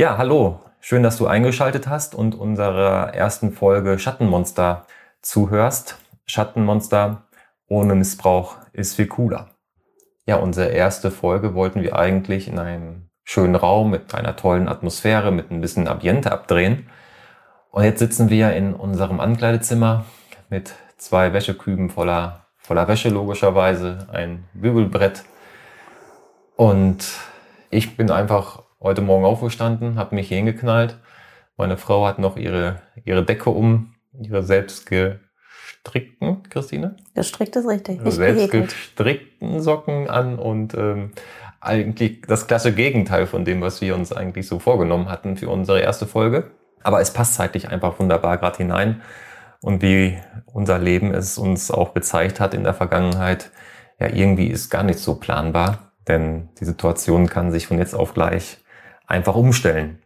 Ja, hallo. Schön, dass du eingeschaltet hast und unserer ersten Folge Schattenmonster zuhörst. Schattenmonster ohne Missbrauch ist viel cooler. Ja, unsere erste Folge wollten wir eigentlich in einem schönen Raum mit einer tollen Atmosphäre, mit ein bisschen Ambiente abdrehen. Und jetzt sitzen wir in unserem Ankleidezimmer mit zwei Wäscheküben voller, voller Wäsche logischerweise, ein Bügelbrett. Und ich bin einfach heute Morgen aufgestanden, habe mich hier hingeknallt. Meine Frau hat noch ihre, ihre Decke um, ihre selbst gestrickten, Christine? Gestrickt ist richtig. Nicht selbst gestrickten Socken an und ähm, eigentlich das klasse Gegenteil von dem, was wir uns eigentlich so vorgenommen hatten für unsere erste Folge. Aber es passt zeitlich einfach wunderbar gerade hinein. Und wie unser Leben es uns auch gezeigt hat in der Vergangenheit, ja, irgendwie ist gar nicht so planbar, denn die Situation kann sich von jetzt auf gleich einfach umstellen.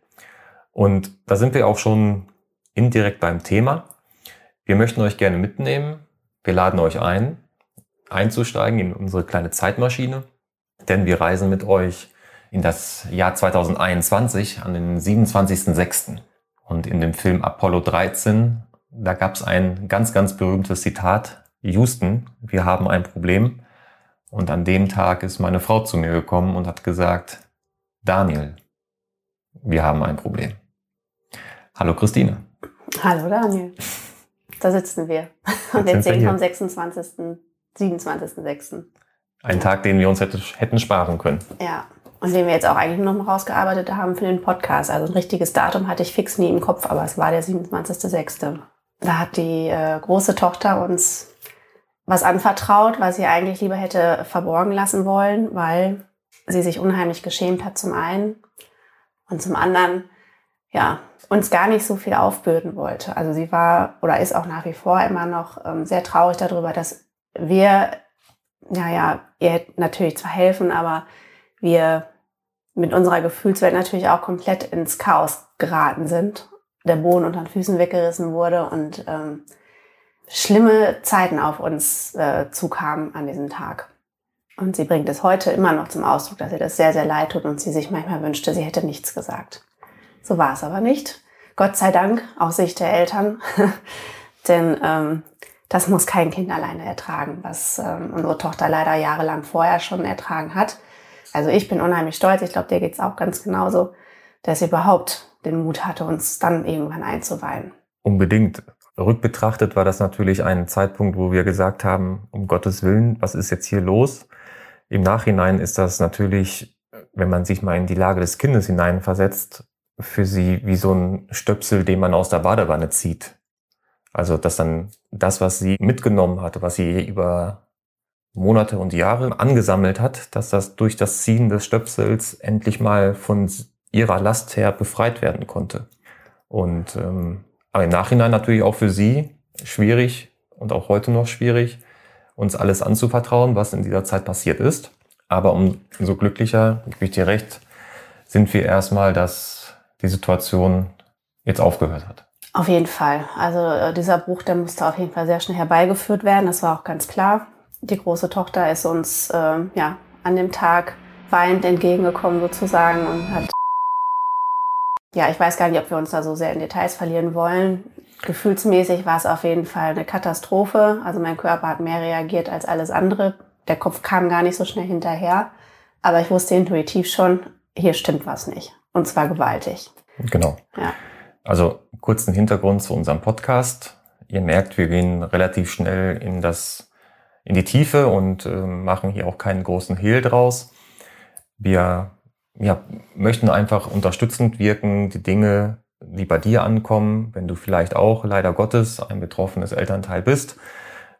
Und da sind wir auch schon indirekt beim Thema. Wir möchten euch gerne mitnehmen. Wir laden euch ein, einzusteigen in unsere kleine Zeitmaschine, denn wir reisen mit euch in das Jahr 2021 an den 27.06. Und in dem Film Apollo 13, da gab es ein ganz, ganz berühmtes Zitat. Houston, wir haben ein Problem. Und an dem Tag ist meine Frau zu mir gekommen und hat gesagt, Daniel, wir haben ein Problem. Hallo Christine. Hallo Daniel. Da sitzen wir. Und wir erzählen vom 26., 27.06. Ein Tag, den wir uns hätte, hätten sparen können. Ja. Und den wir jetzt auch eigentlich noch mal rausgearbeitet haben für den Podcast. Also ein richtiges Datum hatte ich fix nie im Kopf, aber es war der 27.06. Da hat die äh, große Tochter uns was anvertraut, was sie eigentlich lieber hätte verborgen lassen wollen, weil sie sich unheimlich geschämt hat zum einen und zum anderen, ja, uns gar nicht so viel aufbürden wollte. Also sie war oder ist auch nach wie vor immer noch ähm, sehr traurig darüber, dass wir, naja, ihr natürlich zwar helfen, aber wir mit unserer Gefühlswelt natürlich auch komplett ins Chaos geraten sind. Der Boden unter den Füßen weggerissen wurde und ähm, schlimme Zeiten auf uns äh, zukamen an diesem Tag. Und sie bringt es heute immer noch zum Ausdruck, dass ihr das sehr, sehr leid tut und sie sich manchmal wünschte, sie hätte nichts gesagt. So war es aber nicht. Gott sei Dank, aus Sicht der Eltern. Denn ähm, das muss kein Kind alleine ertragen, was ähm, unsere Tochter leider jahrelang vorher schon ertragen hat. Also ich bin unheimlich stolz, ich glaube, dir geht's auch ganz genauso, dass sie überhaupt den Mut hatte, uns dann irgendwann einzuweihen. Unbedingt. Rückbetrachtet war das natürlich ein Zeitpunkt, wo wir gesagt haben, um Gottes Willen, was ist jetzt hier los? Im Nachhinein ist das natürlich, wenn man sich mal in die Lage des Kindes hineinversetzt, für sie wie so ein Stöpsel, den man aus der Badewanne zieht. Also, dass dann das, was sie mitgenommen hatte, was sie über Monate und Jahre angesammelt hat, dass das durch das Ziehen des Stöpsels endlich mal von ihrer Last her befreit werden konnte. Und ähm, aber im Nachhinein natürlich auch für sie schwierig und auch heute noch schwierig, uns alles anzuvertrauen, was in dieser Zeit passiert ist. Aber umso glücklicher, gebe ich dir recht, sind wir erstmal, dass die Situation jetzt aufgehört hat. Auf jeden Fall. Also äh, dieser Bruch, der musste auf jeden Fall sehr schnell herbeigeführt werden. Das war auch ganz klar. Die große Tochter ist uns äh, ja an dem Tag weinend entgegengekommen sozusagen und hat ja, ich weiß gar nicht, ob wir uns da so sehr in Details verlieren wollen. Gefühlsmäßig war es auf jeden Fall eine Katastrophe. Also mein Körper hat mehr reagiert als alles andere. Der Kopf kam gar nicht so schnell hinterher. Aber ich wusste intuitiv schon, hier stimmt was nicht. Und zwar gewaltig. Genau. Ja. Also kurzen Hintergrund zu unserem Podcast. Ihr merkt, wir gehen relativ schnell in das, in die Tiefe und äh, machen hier auch keinen großen Hehl draus. Wir ja, möchten einfach unterstützend wirken, die Dinge die bei dir ankommen, wenn du vielleicht auch leider Gottes ein betroffenes Elternteil bist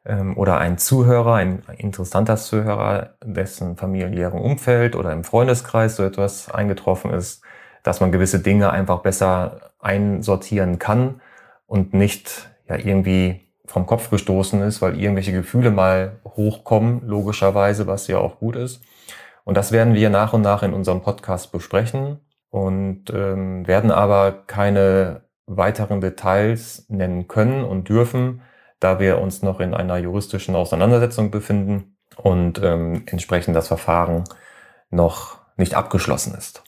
ähm, oder ein Zuhörer, ein interessanter Zuhörer, dessen familiären Umfeld oder im Freundeskreis so etwas eingetroffen ist, dass man gewisse Dinge einfach besser einsortieren kann und nicht ja irgendwie vom Kopf gestoßen ist, weil irgendwelche Gefühle mal hochkommen, logischerweise, was ja auch gut ist. Und das werden wir nach und nach in unserem Podcast besprechen und ähm, werden aber keine weiteren Details nennen können und dürfen, da wir uns noch in einer juristischen Auseinandersetzung befinden und ähm, entsprechend das Verfahren noch nicht abgeschlossen ist.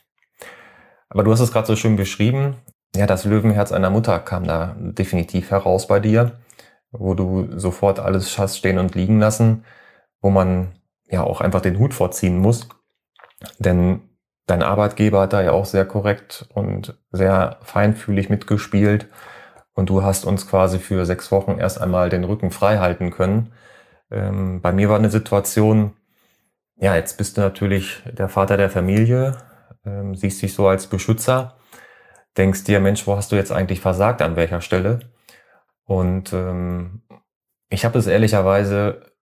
Aber du hast es gerade so schön beschrieben. Ja, das Löwenherz einer Mutter kam da definitiv heraus bei dir, wo du sofort alles hast stehen und liegen lassen, wo man ja auch einfach den Hut vorziehen muss. Denn dein Arbeitgeber hat da ja auch sehr korrekt und sehr feinfühlig mitgespielt. Und du hast uns quasi für sechs Wochen erst einmal den Rücken frei halten können. Ähm, bei mir war eine Situation, ja, jetzt bist du natürlich der Vater der Familie, ähm, siehst dich so als Beschützer, denkst dir, Mensch, wo hast du jetzt eigentlich versagt, an welcher Stelle? Und ähm, ich habe es ehrlicherweise,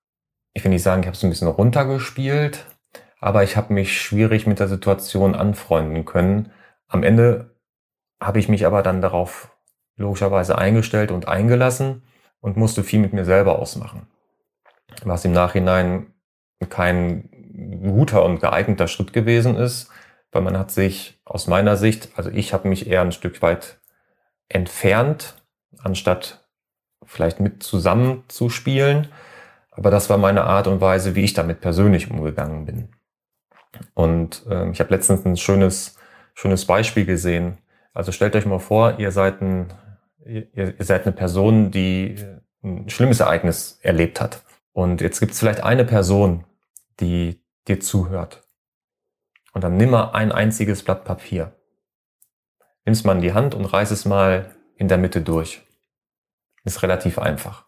ich will nicht sagen, ich habe es ein bisschen runtergespielt, aber ich habe mich schwierig mit der Situation anfreunden können. Am Ende habe ich mich aber dann darauf logischerweise eingestellt und eingelassen und musste viel mit mir selber ausmachen. Was im Nachhinein kein guter und geeigneter Schritt gewesen ist, weil man hat sich aus meiner Sicht, also ich habe mich eher ein Stück weit entfernt, anstatt vielleicht mit zusammenzuspielen. Aber das war meine Art und Weise, wie ich damit persönlich umgegangen bin. Und äh, ich habe letztens ein schönes, schönes Beispiel gesehen. Also stellt euch mal vor, ihr seid, ein, ihr, ihr seid eine Person, die ein schlimmes Ereignis erlebt hat. Und jetzt gibt es vielleicht eine Person, die dir zuhört. Und dann nimm mal ein einziges Blatt Papier. Nimm es mal in die Hand und reiß es mal in der Mitte durch. Ist relativ einfach.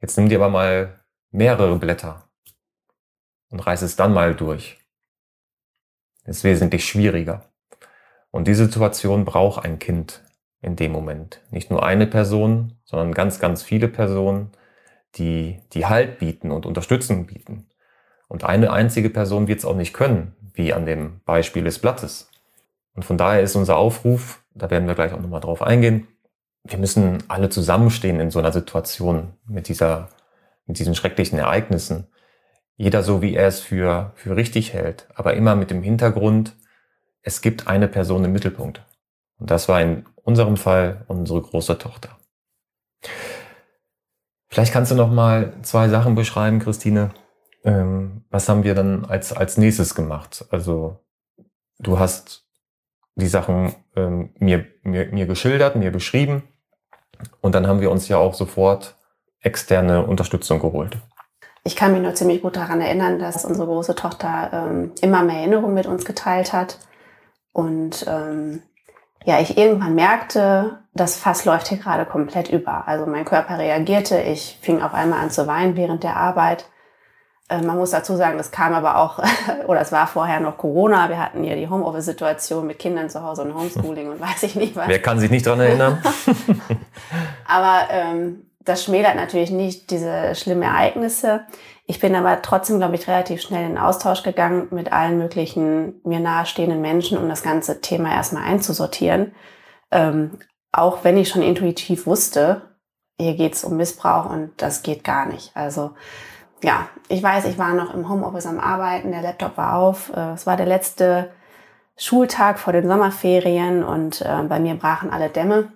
Jetzt nimm dir aber mal mehrere Blätter und reiß es dann mal durch. Ist wesentlich schwieriger. Und die Situation braucht ein Kind in dem Moment. Nicht nur eine Person, sondern ganz, ganz viele Personen, die, die Halt bieten und Unterstützung bieten. Und eine einzige Person wird es auch nicht können, wie an dem Beispiel des Blattes. Und von daher ist unser Aufruf, da werden wir gleich auch nochmal drauf eingehen, wir müssen alle zusammenstehen in so einer Situation mit dieser, mit diesen schrecklichen Ereignissen. Jeder so, wie er es für, für richtig hält, aber immer mit dem Hintergrund, es gibt eine Person im Mittelpunkt. Und das war in unserem Fall unsere große Tochter. Vielleicht kannst du noch mal zwei Sachen beschreiben, Christine, ähm, was haben wir dann als, als nächstes gemacht? Also du hast die Sachen ähm, mir, mir, mir geschildert, mir beschrieben und dann haben wir uns ja auch sofort externe Unterstützung geholt. Ich kann mich nur ziemlich gut daran erinnern, dass unsere große Tochter ähm, immer mehr Erinnerungen mit uns geteilt hat. Und ähm, ja, ich irgendwann merkte, das Fass läuft hier gerade komplett über. Also mein Körper reagierte, ich fing auf einmal an zu weinen während der Arbeit. Äh, man muss dazu sagen, das kam aber auch, oder es war vorher noch Corona. Wir hatten ja die Homeoffice-Situation mit Kindern zu Hause und Homeschooling und weiß ich nicht was. Wer kann sich nicht dran erinnern? aber ähm, das schmälert natürlich nicht diese schlimmen Ereignisse. Ich bin aber trotzdem, glaube ich, relativ schnell in Austausch gegangen mit allen möglichen mir nahestehenden Menschen, um das ganze Thema erstmal einzusortieren. Ähm, auch wenn ich schon intuitiv wusste, hier geht es um Missbrauch und das geht gar nicht. Also ja, ich weiß, ich war noch im Homeoffice am Arbeiten, der Laptop war auf. Äh, es war der letzte Schultag vor den Sommerferien und äh, bei mir brachen alle Dämme.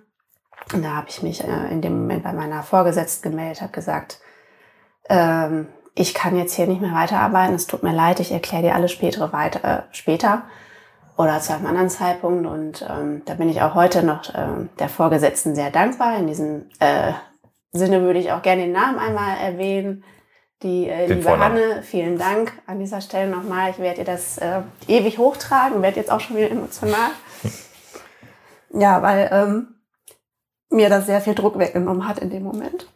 Und da habe ich mich äh, in dem Moment bei meiner Vorgesetzten gemeldet, habe gesagt, ähm, ich kann jetzt hier nicht mehr weiterarbeiten, es tut mir leid, ich erkläre dir alles spätere weiter, äh, später oder zu einem anderen Zeitpunkt. Und ähm, da bin ich auch heute noch äh, der Vorgesetzten sehr dankbar. In diesem äh, Sinne würde ich auch gerne den Namen einmal erwähnen. Die äh, liebe Vornamen. Hanne, vielen Dank an dieser Stelle nochmal. Ich werde ihr das äh, ewig hochtragen, werde jetzt auch schon wieder emotional. ja, weil ähm, mir das sehr viel Druck weggenommen hat in dem Moment.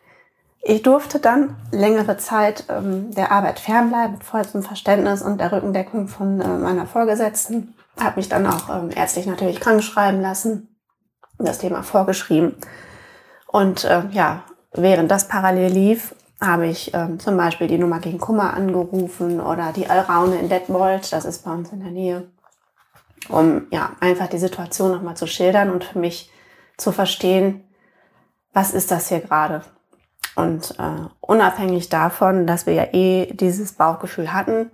Ich durfte dann längere Zeit ähm, der Arbeit fernbleiben, mit vollstem Verständnis und der Rückendeckung von äh, meiner Vorgesetzten. Habe mich dann auch ähm, ärztlich natürlich krank schreiben lassen, das Thema vorgeschrieben. Und äh, ja, während das parallel lief, habe ich ähm, zum Beispiel die Nummer gegen Kummer angerufen oder die Allraune in Detmold, das ist bei uns in der Nähe, um ja einfach die Situation nochmal zu schildern und für mich zu verstehen, was ist das hier gerade. Und äh, unabhängig davon, dass wir ja eh dieses Bauchgefühl hatten,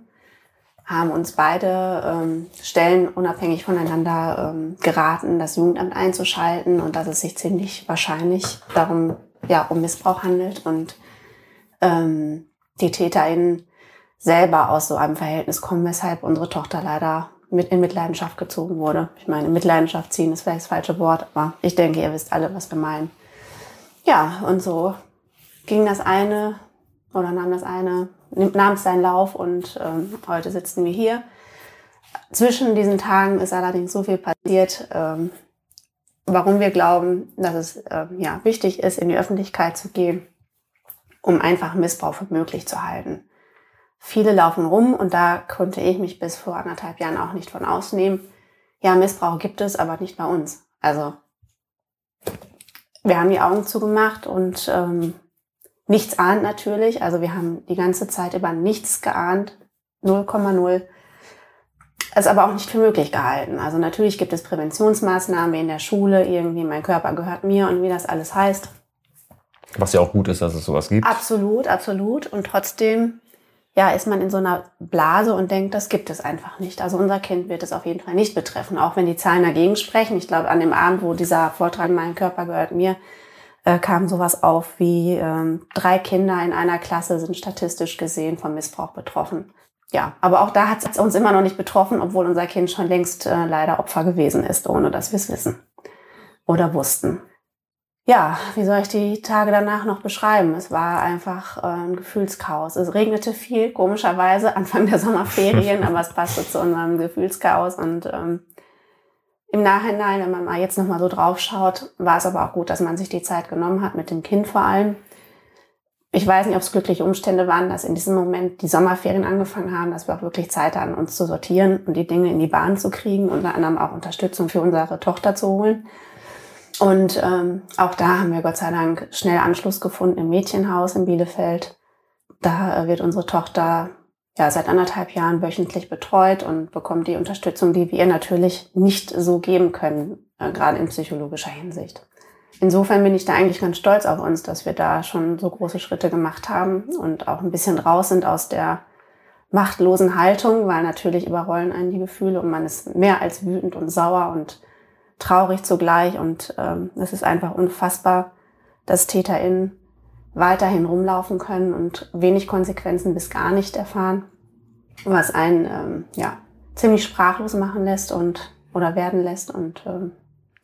haben uns beide ähm, Stellen unabhängig voneinander ähm, geraten, das Jugendamt einzuschalten und dass es sich ziemlich wahrscheinlich darum ja um Missbrauch handelt und ähm, die TäterInnen selber aus so einem Verhältnis kommen, weshalb unsere Tochter leider mit in Mitleidenschaft gezogen wurde. Ich meine, Mitleidenschaft ziehen ist vielleicht das falsche Wort, aber ich denke, ihr wisst alle, was wir meinen. Ja, und so ging das eine oder nahm das eine, nahm es seinen Lauf und ähm, heute sitzen wir hier. Zwischen diesen Tagen ist allerdings so viel passiert, ähm, warum wir glauben, dass es ähm, ja, wichtig ist, in die Öffentlichkeit zu gehen, um einfach Missbrauch für möglich zu halten. Viele laufen rum und da konnte ich mich bis vor anderthalb Jahren auch nicht von ausnehmen. Ja, Missbrauch gibt es, aber nicht bei uns. Also wir haben die Augen zugemacht und ähm, nichts ahnt natürlich. Also wir haben die ganze Zeit über nichts geahnt, 0,0. Es aber auch nicht für möglich gehalten. Also natürlich gibt es Präventionsmaßnahmen wie in der Schule, irgendwie mein Körper gehört mir und wie das alles heißt. Was ja auch gut ist, dass es sowas gibt. Absolut, absolut. Und trotzdem ja, ist man in so einer Blase und denkt, das gibt es einfach nicht. Also unser Kind wird es auf jeden Fall nicht betreffen, auch wenn die Zahlen dagegen sprechen. Ich glaube, an dem Abend, wo dieser Vortrag Mein Körper gehört mir, äh, kam sowas auf wie ähm, drei Kinder in einer Klasse sind statistisch gesehen vom Missbrauch betroffen. Ja, aber auch da hat es uns immer noch nicht betroffen, obwohl unser Kind schon längst äh, leider Opfer gewesen ist, ohne dass wir es wissen oder wussten ja, wie soll ich die Tage danach noch beschreiben? Es war einfach äh, ein Gefühlschaos. Es regnete viel, komischerweise, Anfang der Sommerferien, aber es passte zu unserem Gefühlschaos. Und ähm, im Nachhinein, wenn man mal jetzt nochmal so drauf schaut, war es aber auch gut, dass man sich die Zeit genommen hat, mit dem Kind vor allem. Ich weiß nicht, ob es glückliche Umstände waren, dass in diesem Moment die Sommerferien angefangen haben, dass wir auch wirklich Zeit hatten, uns zu sortieren und die Dinge in die Bahn zu kriegen, unter anderem auch Unterstützung für unsere Tochter zu holen. Und ähm, auch da haben wir Gott sei Dank schnell Anschluss gefunden im Mädchenhaus in Bielefeld. Da äh, wird unsere Tochter ja seit anderthalb Jahren wöchentlich betreut und bekommt die Unterstützung, die wir natürlich nicht so geben können, äh, gerade in psychologischer Hinsicht. Insofern bin ich da eigentlich ganz stolz auf uns, dass wir da schon so große Schritte gemacht haben und auch ein bisschen raus sind aus der machtlosen Haltung, weil natürlich überrollen einen die Gefühle und man ist mehr als wütend und sauer und traurig zugleich und ähm, es ist einfach unfassbar, dass TäterInnen weiterhin rumlaufen können und wenig Konsequenzen bis gar nicht erfahren, was einen ähm, ja ziemlich sprachlos machen lässt und oder werden lässt und ähm,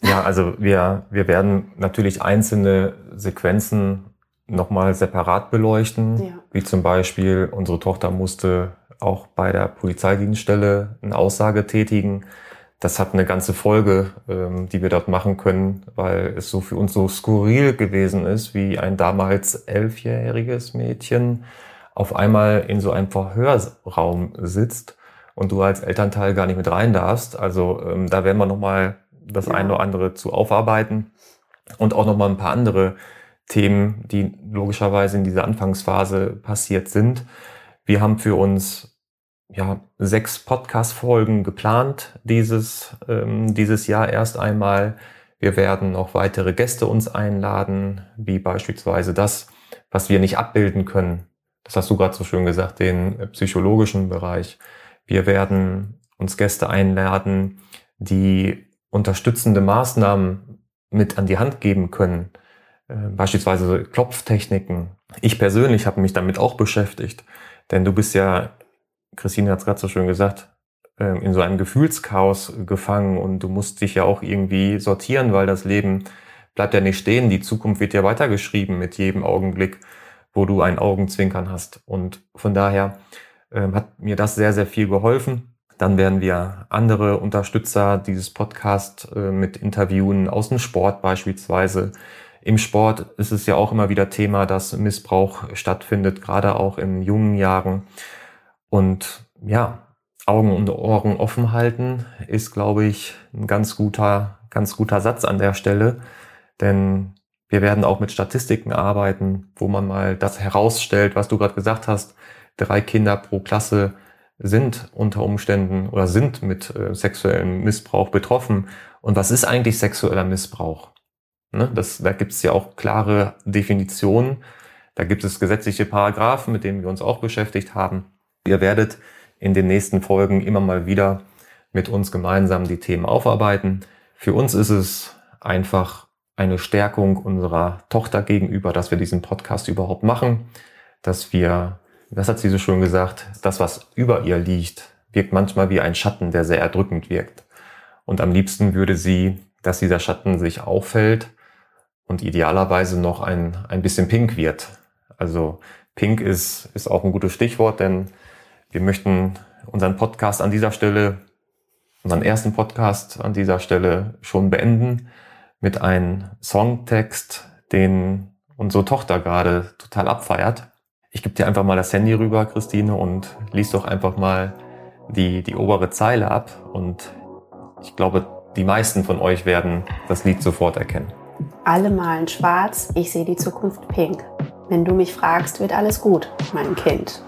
ja, also wir, wir werden natürlich einzelne Sequenzen nochmal separat beleuchten, ja. wie zum Beispiel unsere Tochter musste auch bei der Polizeidienststelle eine Aussage tätigen, das hat eine ganze Folge, ähm, die wir dort machen können, weil es so für uns so skurril gewesen ist, wie ein damals elfjähriges Mädchen auf einmal in so einem Verhörraum sitzt und du als Elternteil gar nicht mit rein darfst. Also ähm, da werden wir nochmal das ja. eine oder andere zu aufarbeiten und auch nochmal ein paar andere Themen, die logischerweise in dieser Anfangsphase passiert sind. Wir haben für uns ja, sechs Podcast-Folgen geplant dieses, ähm, dieses Jahr erst einmal. Wir werden noch weitere Gäste uns einladen, wie beispielsweise das, was wir nicht abbilden können. Das hast du gerade so schön gesagt, den psychologischen Bereich. Wir werden uns Gäste einladen, die unterstützende Maßnahmen mit an die Hand geben können, äh, beispielsweise Klopftechniken. Ich persönlich habe mich damit auch beschäftigt, denn du bist ja Christine hat es gerade so schön gesagt, ähm, in so einem Gefühlschaos gefangen und du musst dich ja auch irgendwie sortieren, weil das Leben bleibt ja nicht stehen. Die Zukunft wird ja weitergeschrieben mit jedem Augenblick, wo du ein Augenzwinkern hast. Und von daher ähm, hat mir das sehr, sehr viel geholfen. Dann werden wir andere Unterstützer dieses Podcast äh, mit Interviewen aus dem Sport beispielsweise. Im Sport ist es ja auch immer wieder Thema, dass Missbrauch stattfindet, gerade auch in jungen Jahren. Und ja, Augen und Ohren offen halten ist, glaube ich, ein ganz guter, ganz guter Satz an der Stelle. Denn wir werden auch mit Statistiken arbeiten, wo man mal das herausstellt, was du gerade gesagt hast. Drei Kinder pro Klasse sind unter Umständen oder sind mit äh, sexuellem Missbrauch betroffen. Und was ist eigentlich sexueller Missbrauch? Ne? Das, da gibt es ja auch klare Definitionen. Da gibt es gesetzliche Paragraphen, mit denen wir uns auch beschäftigt haben. Ihr werdet in den nächsten Folgen immer mal wieder mit uns gemeinsam die Themen aufarbeiten. Für uns ist es einfach eine Stärkung unserer Tochter gegenüber, dass wir diesen Podcast überhaupt machen, dass wir, das hat sie so schön gesagt, das, was über ihr liegt, wirkt manchmal wie ein Schatten, der sehr erdrückend wirkt. Und am liebsten würde sie, dass dieser Schatten sich auffällt und idealerweise noch ein, ein bisschen pink wird. Also pink ist, ist auch ein gutes Stichwort, denn wir möchten unseren Podcast an dieser Stelle, unseren ersten Podcast an dieser Stelle schon beenden mit einem Songtext, den unsere Tochter gerade total abfeiert. Ich gebe dir einfach mal das Handy rüber, Christine, und lies doch einfach mal die, die obere Zeile ab. Und ich glaube, die meisten von euch werden das Lied sofort erkennen. Alle malen schwarz, ich sehe die Zukunft pink. Wenn du mich fragst, wird alles gut, mein Kind.